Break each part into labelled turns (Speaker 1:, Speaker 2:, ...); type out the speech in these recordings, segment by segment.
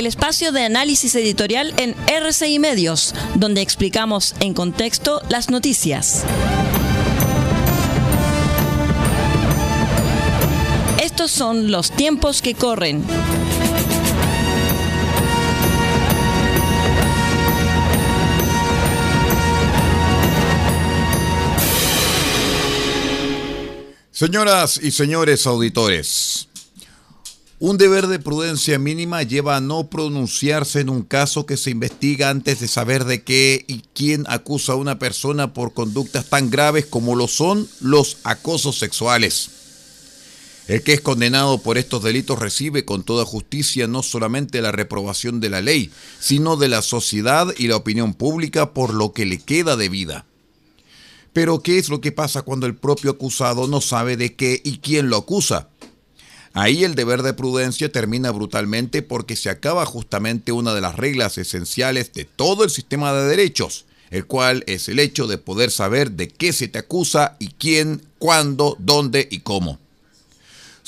Speaker 1: el espacio de análisis editorial en RCI Medios, donde explicamos en contexto las noticias. Estos son los tiempos que corren.
Speaker 2: Señoras y señores auditores, un deber de prudencia mínima lleva a no pronunciarse en un caso que se investiga antes de saber de qué y quién acusa a una persona por conductas tan graves como lo son los acosos sexuales. El que es condenado por estos delitos recibe con toda justicia no solamente la reprobación de la ley, sino de la sociedad y la opinión pública por lo que le queda de vida. Pero ¿qué es lo que pasa cuando el propio acusado no sabe de qué y quién lo acusa? Ahí el deber de prudencia termina brutalmente porque se acaba justamente una de las reglas esenciales de todo el sistema de derechos, el cual es el hecho de poder saber de qué se te acusa y quién, cuándo, dónde y cómo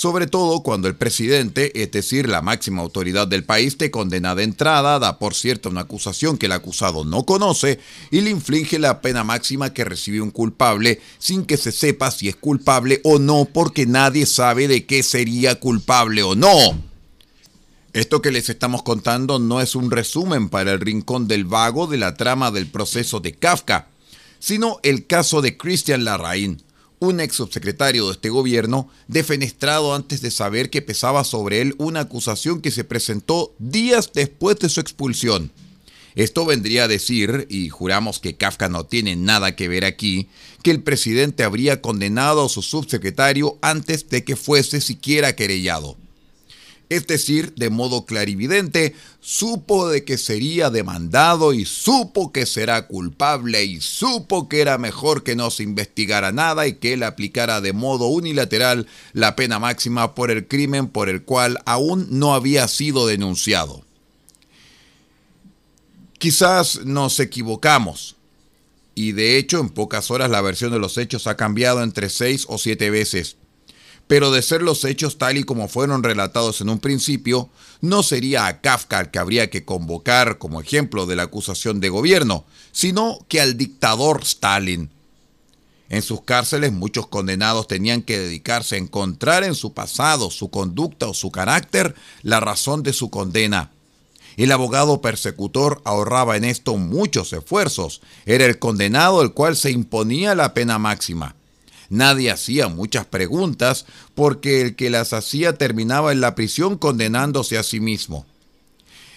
Speaker 2: sobre todo cuando el presidente, es decir, la máxima autoridad del país, te condena de entrada, da por cierto una acusación que el acusado no conoce y le inflige la pena máxima que recibe un culpable sin que se sepa si es culpable o no porque nadie sabe de qué sería culpable o no. Esto que les estamos contando no es un resumen para el rincón del vago de la trama del proceso de Kafka, sino el caso de Christian Larraín, un ex subsecretario de este gobierno, defenestrado antes de saber que pesaba sobre él una acusación que se presentó días después de su expulsión. Esto vendría a decir, y juramos que Kafka no tiene nada que ver aquí, que el presidente habría condenado a su subsecretario antes de que fuese siquiera querellado es decir, de modo clarividente, supo de que sería demandado y supo que será culpable y supo que era mejor que no se investigara nada y que él aplicara de modo unilateral la pena máxima por el crimen por el cual aún no había sido denunciado. Quizás nos equivocamos, y de hecho en pocas horas la versión de los hechos ha cambiado entre seis o siete veces pero de ser los hechos tal y como fueron relatados en un principio, no sería a Kafka al que habría que convocar como ejemplo de la acusación de gobierno, sino que al dictador Stalin. En sus cárceles muchos condenados tenían que dedicarse a encontrar en su pasado, su conducta o su carácter la razón de su condena. El abogado persecutor ahorraba en esto muchos esfuerzos. Era el condenado el cual se imponía la pena máxima. Nadie hacía muchas preguntas porque el que las hacía terminaba en la prisión condenándose a sí mismo.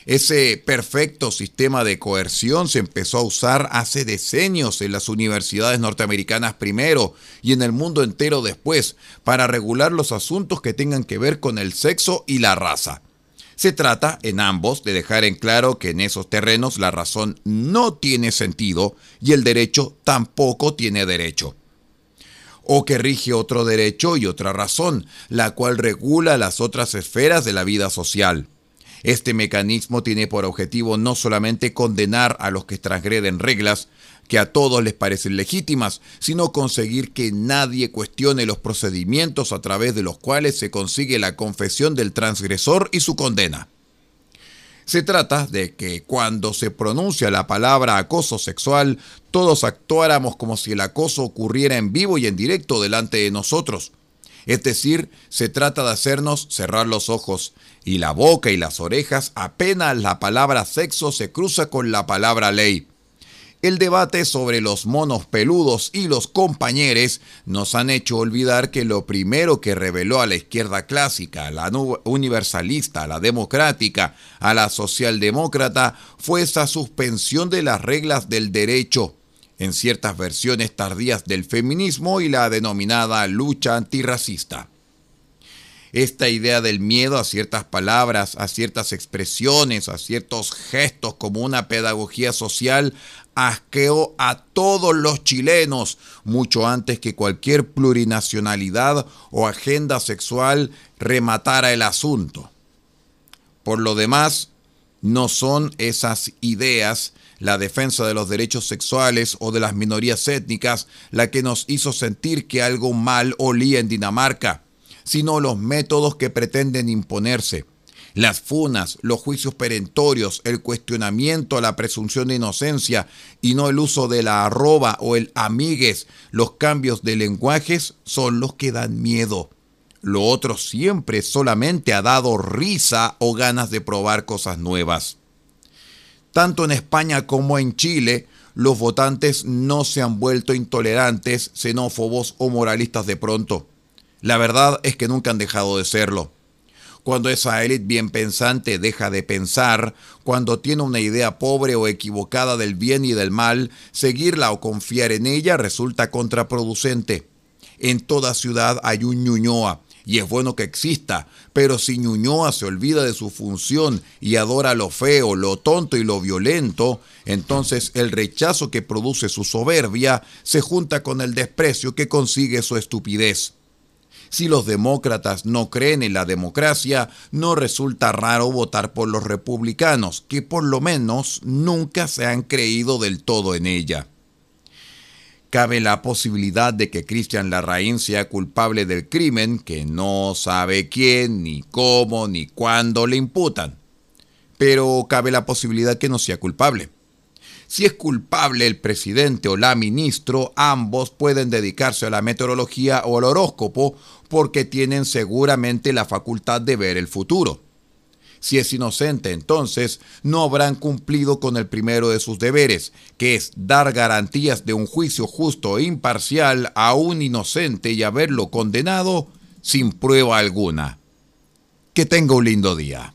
Speaker 2: Ese perfecto sistema de coerción se empezó a usar hace decenios en las universidades norteamericanas primero y en el mundo entero después para regular los asuntos que tengan que ver con el sexo y la raza. Se trata, en ambos, de dejar en claro que en esos terrenos la razón no tiene sentido y el derecho tampoco tiene derecho o que rige otro derecho y otra razón, la cual regula las otras esferas de la vida social. Este mecanismo tiene por objetivo no solamente condenar a los que transgreden reglas, que a todos les parecen legítimas, sino conseguir que nadie cuestione los procedimientos a través de los cuales se consigue la confesión del transgresor y su condena. Se trata de que cuando se pronuncia la palabra acoso sexual, todos actuáramos como si el acoso ocurriera en vivo y en directo delante de nosotros. Es decir, se trata de hacernos cerrar los ojos y la boca y las orejas apenas la palabra sexo se cruza con la palabra ley. El debate sobre los monos peludos y los compañeros nos han hecho olvidar que lo primero que reveló a la izquierda clásica, a la universalista, a la democrática, a la socialdemócrata, fue esa suspensión de las reglas del derecho en ciertas versiones tardías del feminismo y la denominada lucha antirracista. Esta idea del miedo a ciertas palabras, a ciertas expresiones, a ciertos gestos como una pedagogía social asqueó a todos los chilenos mucho antes que cualquier plurinacionalidad o agenda sexual rematara el asunto. Por lo demás, no son esas ideas, la defensa de los derechos sexuales o de las minorías étnicas, la que nos hizo sentir que algo mal olía en Dinamarca, sino los métodos que pretenden imponerse Las funas, los juicios perentorios, el cuestionamiento a la presunción de inocencia y no el uso de la arroba o el amigues, los cambios de lenguajes son los que dan miedo. Lo otro siempre solamente ha dado risa o ganas de probar cosas nuevas. Tanto en España como en Chile, los votantes no se han vuelto intolerantes, xenófobos o moralistas de pronto. La verdad es que nunca han dejado de serlo. Cuando esa élite bien pensante deja de pensar, cuando tiene una idea pobre o equivocada del bien y del mal, seguirla o confiar en ella resulta contraproducente. En toda ciudad hay un ñuñoa, y es bueno que exista, pero si Ñuñoa se olvida de su función y adora lo feo, lo tonto y lo violento, entonces el rechazo que produce su soberbia se junta con el desprecio que consigue su estupidez. Si los demócratas no creen en la democracia, no resulta raro votar por los republicanos, que por lo menos nunca se han creído del todo en ella. Cabe la posibilidad de que Christian Larraín sea culpable del crimen que no sabe quién, ni cómo, ni cuándo le imputan. Pero cabe la posibilidad que no sea culpable. Si es culpable el presidente o la ministro, ambos pueden dedicarse a la meteorología o al horóscopo porque tienen seguramente la facultad de ver el futuro. Si es inocente, entonces no habrán cumplido con el primero de sus deberes, que es dar garantías de un juicio justo e imparcial a un inocente y haberlo condenado sin prueba alguna. Que tenga un lindo día.